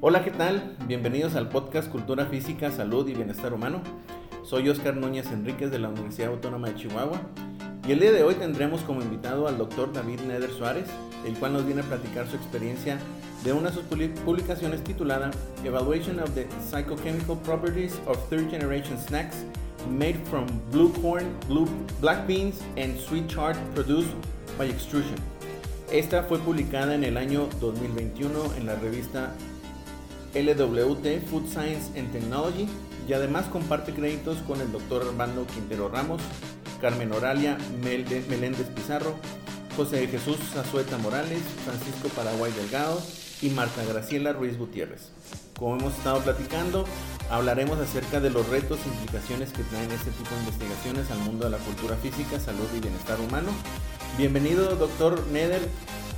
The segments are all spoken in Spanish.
Hola, ¿qué tal? Bienvenidos al podcast Cultura Física, Salud y Bienestar Humano. Soy Oscar Núñez Enríquez de la Universidad Autónoma de Chihuahua y el día de hoy tendremos como invitado al doctor David Neder Suárez, el cual nos viene a platicar su experiencia de una de sus publicaciones titulada Evaluation of the Psychochemical Properties of Third Generation Snacks Made from Blue Corn, Black Beans and Sweet Chard Produced by Extrusion. Esta fue publicada en el año 2021 en la revista LWT Food Science and Technology y además comparte créditos con el doctor Armando Quintero Ramos, Carmen Oralia Meléndez Pizarro, José Jesús Azueta Morales, Francisco Paraguay Delgado y Marta Graciela Ruiz Gutiérrez. Como hemos estado platicando, hablaremos acerca de los retos e implicaciones que traen este tipo de investigaciones al mundo de la cultura física, salud y bienestar humano. Bienvenido, doctor Neder.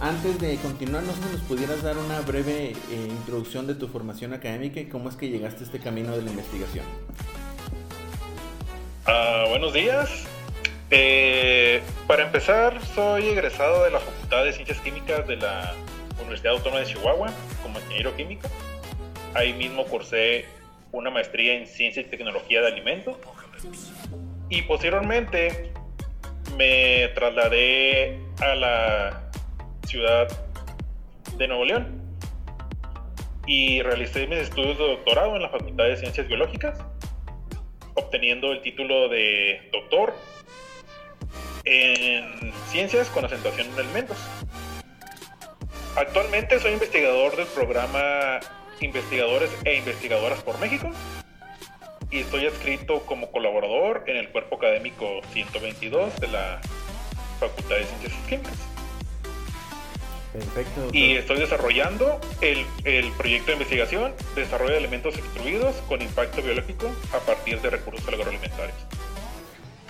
Antes de continuar, no sé si nos pudieras dar una breve eh, introducción de tu formación académica y cómo es que llegaste a este camino de la investigación. Uh, buenos días. Eh, para empezar, soy egresado de la Facultad de Ciencias Químicas de la Universidad Autónoma de Chihuahua como ingeniero químico. Ahí mismo cursé una maestría en Ciencia y Tecnología de Alimentos. Y posteriormente me trasladé a la ciudad de Nuevo León y realicé mis estudios de doctorado en la Facultad de Ciencias Biológicas, obteniendo el título de doctor en ciencias con acentuación en alimentos. Actualmente soy investigador del programa Investigadores e Investigadoras por México y estoy adscrito como colaborador en el cuerpo académico 122 de la Facultad de Ciencias Químicas. Perfecto. Y estoy desarrollando el, el, proyecto de investigación, desarrollo de alimentos extruidos con impacto biológico a partir de recursos agroalimentarios.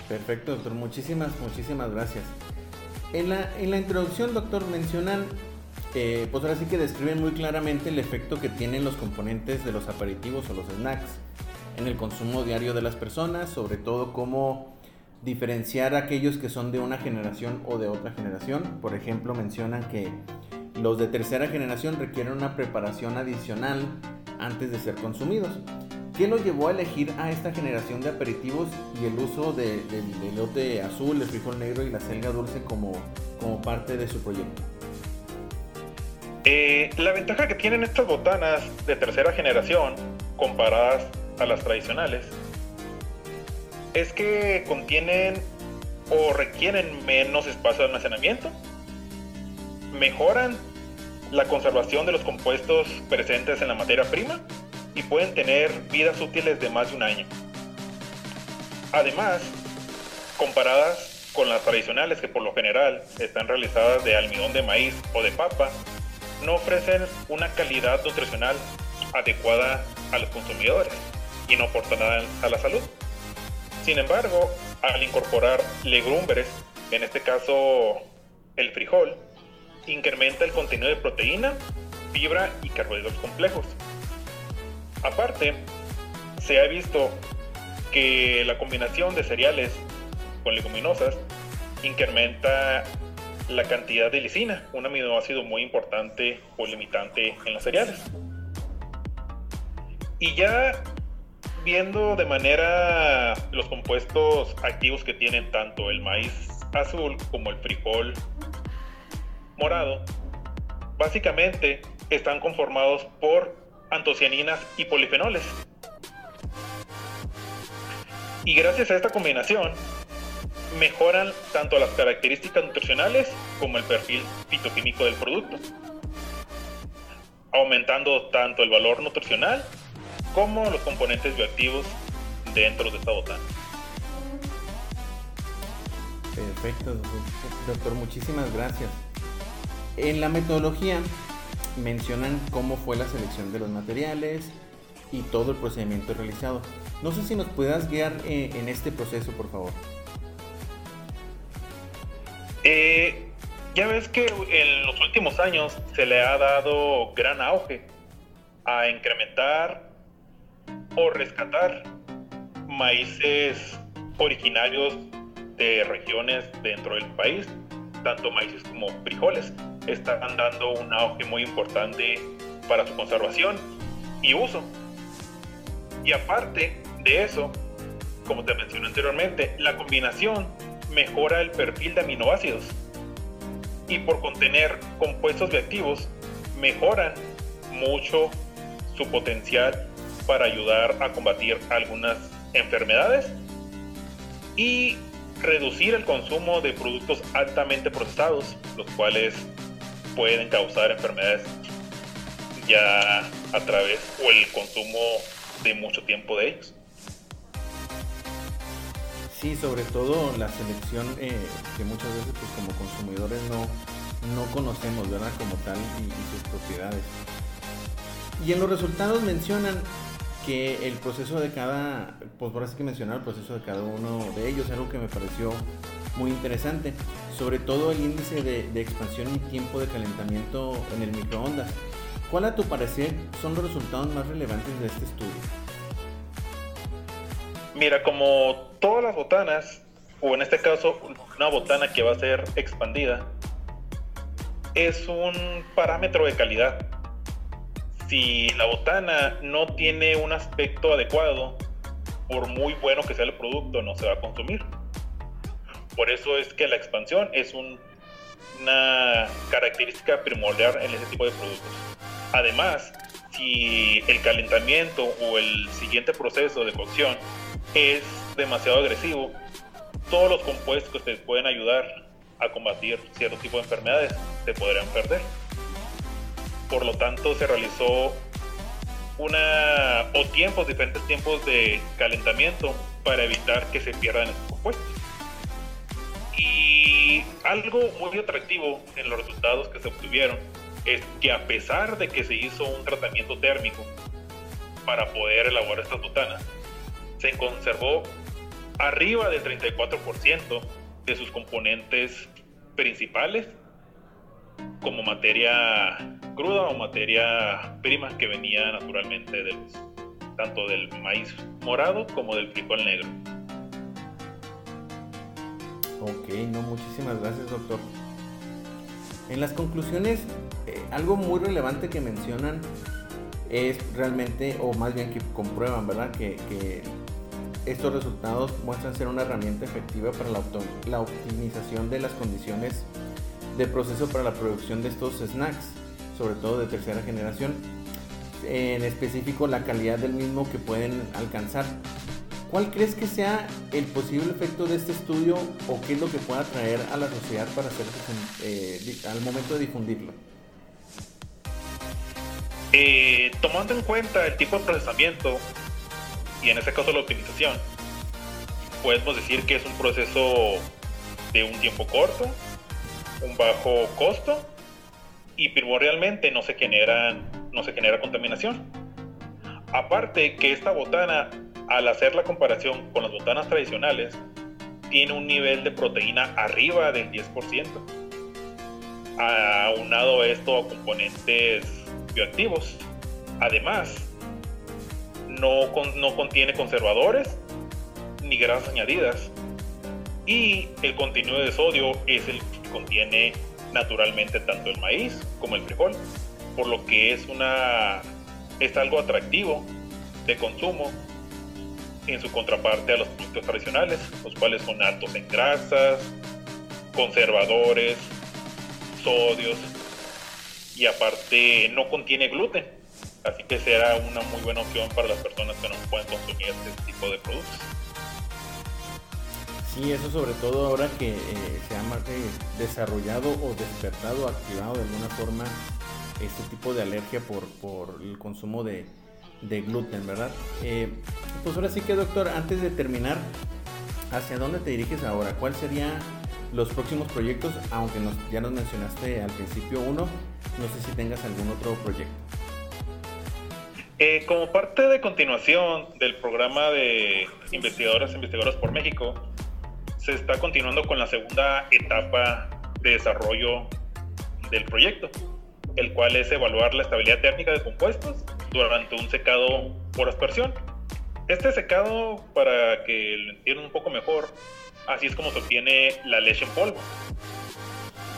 Perfecto, doctor. Muchísimas, muchísimas gracias. En la, en la introducción, doctor, mencionan, eh, pues ahora sí que describen muy claramente el efecto que tienen los componentes de los aperitivos o los snacks en el consumo diario de las personas, sobre todo cómo diferenciar aquellos que son de una generación o de otra generación. Por ejemplo, mencionan que los de tercera generación requieren una preparación adicional antes de ser consumidos. ¿Qué lo llevó a elegir a esta generación de aperitivos y el uso del elote azul, el frijol negro y la selga dulce como, como parte de su proyecto? Eh, la ventaja que tienen estas botanas de tercera generación comparadas a las tradicionales es que contienen o requieren menos espacio de almacenamiento, mejoran la conservación de los compuestos presentes en la materia prima y pueden tener vidas útiles de más de un año. Además, comparadas con las tradicionales que por lo general están realizadas de almidón de maíz o de papa, no ofrecen una calidad nutricional adecuada a los consumidores y no aportan a la salud. Sin embargo, al incorporar legumbres, en este caso el frijol, incrementa el contenido de proteína, fibra y carbohidratos complejos, Aparte, se ha visto que la combinación de cereales con leguminosas incrementa la cantidad de lisina, un aminoácido muy importante o limitante en los cereales. Y ya viendo de manera los compuestos activos que tienen tanto el maíz azul como el frijol morado, básicamente están conformados por antocianinas y polifenoles. Y gracias a esta combinación, mejoran tanto las características nutricionales como el perfil fitoquímico del producto, aumentando tanto el valor nutricional como los componentes bioactivos dentro de esta botana. Perfecto, doctor, muchísimas gracias. En la metodología mencionan cómo fue la selección de los materiales y todo el procedimiento realizado. No sé si nos puedas guiar eh, en este proceso, por favor. Eh, ya ves que en los últimos años se le ha dado gran auge a incrementar o rescatar maíces originarios de regiones dentro del país, tanto maíces como frijoles, están dando un auge muy importante para su conservación y uso. Y aparte de eso, como te mencioné anteriormente, la combinación mejora el perfil de aminoácidos y por contener compuestos bioactivos mejoran mucho su potencial para ayudar a combatir algunas enfermedades y reducir el consumo de productos altamente procesados, los cuales pueden causar enfermedades ya a través o el consumo de mucho tiempo de ellos. Sí, sobre todo la selección eh, que muchas veces pues como consumidores no, no conocemos, ¿verdad? Como tal y, sus propiedades. Y en los resultados mencionan que el proceso de cada, pues por así que mencionar el proceso de cada uno de ellos, algo que me pareció muy interesante, sobre todo el índice de, expansión y tiempo de calentamiento en el microondas. ¿Cuál a tu parecer son los resultados más relevantes de este estudio? Mira, como todas las botanas, o en este caso una botana que va a ser expandida, es un parámetro de calidad. Si la botana no tiene un aspecto adecuado, por muy bueno que sea el producto, no se va a consumir. Por eso es que la expansión es una característica primordial en ese tipo de productos. Además, si el calentamiento o el siguiente proceso de cocción es demasiado agresivo, todos los compuestos que te pueden ayudar a combatir cierto tipo de enfermedades se podrían perder. Por lo tanto, se realizó una o tiempos, diferentes tiempos de calentamiento para evitar que se pierdan estos compuestos. Y algo muy atractivo en los resultados que se obtuvieron es que a pesar de que se hizo un tratamiento térmico para poder elaborar estas botanas, se conservó arriba del 34% de sus componentes principales como materia cruda o materia prima que venía naturalmente tanto del maíz morado como del frijol negro. Ok, no, muchísimas gracias doctor. En las conclusiones, eh, algo muy relevante que mencionan es realmente, o más bien que comprueban, ¿verdad? Que, estos resultados muestran ser una herramienta efectiva para la, la, optimización de las condiciones de proceso para la producción de estos snacks, sobre todo de tercera generación, en específico la calidad del mismo que pueden alcanzar. ¿Cuál crees que sea el posible efecto de este estudio o qué es lo que pueda traer a la sociedad para hacer eh, al momento de difundirlo? Eh, tomando en cuenta el tipo de procesamiento y en este caso la optimización, podemos decir que es un proceso de un tiempo corto, un bajo costo y primordialmente no se no se genera contaminación. Aparte que esta botana, al hacer la comparación con las botanas tradicionales, tiene un nivel de proteína arriba del 10%. Aunado esto a componentes bioactivos. Además, no, no contiene conservadores ni grasas añadidas. Y el contenido de sodio es el que contiene naturalmente tanto el maíz como el frijol, por lo que es una es algo atractivo de consumo en su contraparte a los productos tradicionales, los cuales son altos en grasas, conservadores, sodios, y aparte no contiene gluten. Así que será una muy buena opción para las personas que no pueden consumir este tipo de productos. Sí, eso sobre todo ahora que eh, se ha desarrollado o despertado, activado de alguna forma este tipo de alergia por, por el consumo de, de gluten, ¿verdad? Eh, pues ahora sí que doctor, antes de terminar, ¿hacia dónde te diriges ahora? ¿Cuál sería los próximos proyectos, aunque ya nos mencionaste al principio uno, no sé si tengas algún otro proyecto. Eh, como parte de continuación del programa de investigadoras e investigadoras por México, se está continuando con la segunda etapa de desarrollo del proyecto, el cual es evaluar la estabilidad térmica de compuestos durante un secado por aspersión. Este secado, para que lo entiendan un poco mejor, así es como se obtiene la leche en polvo.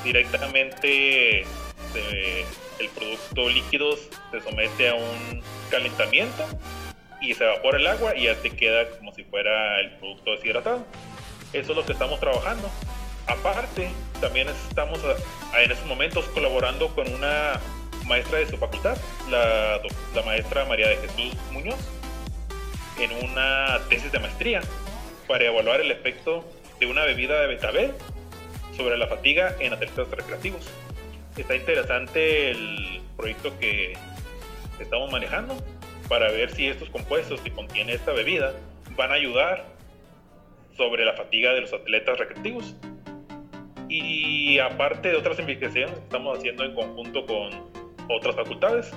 Directamente el producto líquido se somete a un calentamiento y se evapora el agua y ya te queda como si fuera el producto deshidratado. Eso es lo que estamos trabajando. Aparte, también estamos en estos momentos colaborando con una maestra de su facultad, la, la maestra María de Jesús Muñoz, en una tesis de maestría para evaluar el efecto de una bebida de betabel sobre la fatiga en atletas recreativos. Está interesante el proyecto que estamos manejando para ver si estos compuestos que contiene esta bebida van a ayudar sobre la fatiga de los atletas recreativos. Y aparte de otras investigaciones que estamos haciendo en conjunto con otras facultades,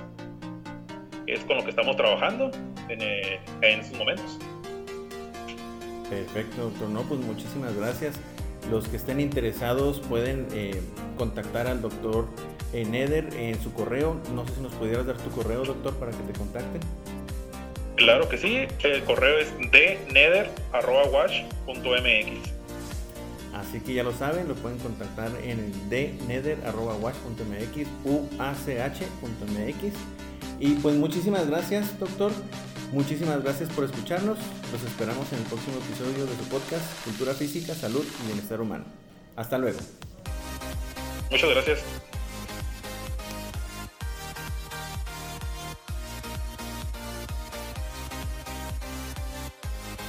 es con lo que estamos trabajando en, en estos momentos. Perfecto, doctor. No, pues muchísimas gracias. Los que estén interesados pueden eh, contactar al doctor eh, Neder en su correo. No sé si nos pudieras dar tu correo, doctor, para que te contacten. Claro que sí, el correo es dneder.wash.mx. Así que ya lo saben, lo pueden contactar en el dneder.wash.mx, uach.mx. Y pues muchísimas gracias, doctor. Muchísimas gracias por escucharnos. Los esperamos en el próximo episodio de su podcast Cultura Física, Salud y Bienestar Humano. Hasta luego. Muchas gracias.